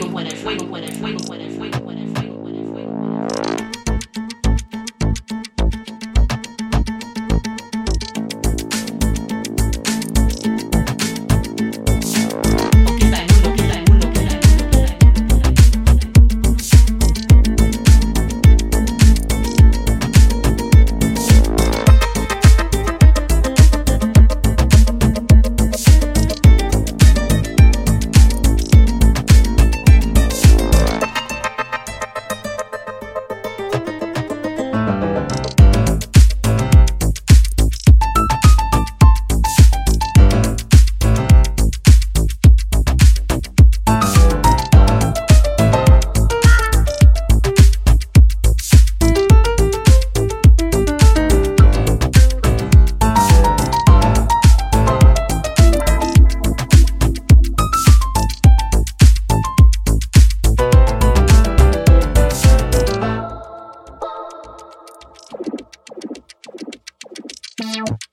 wait, wait, it, wiggle with. Bye.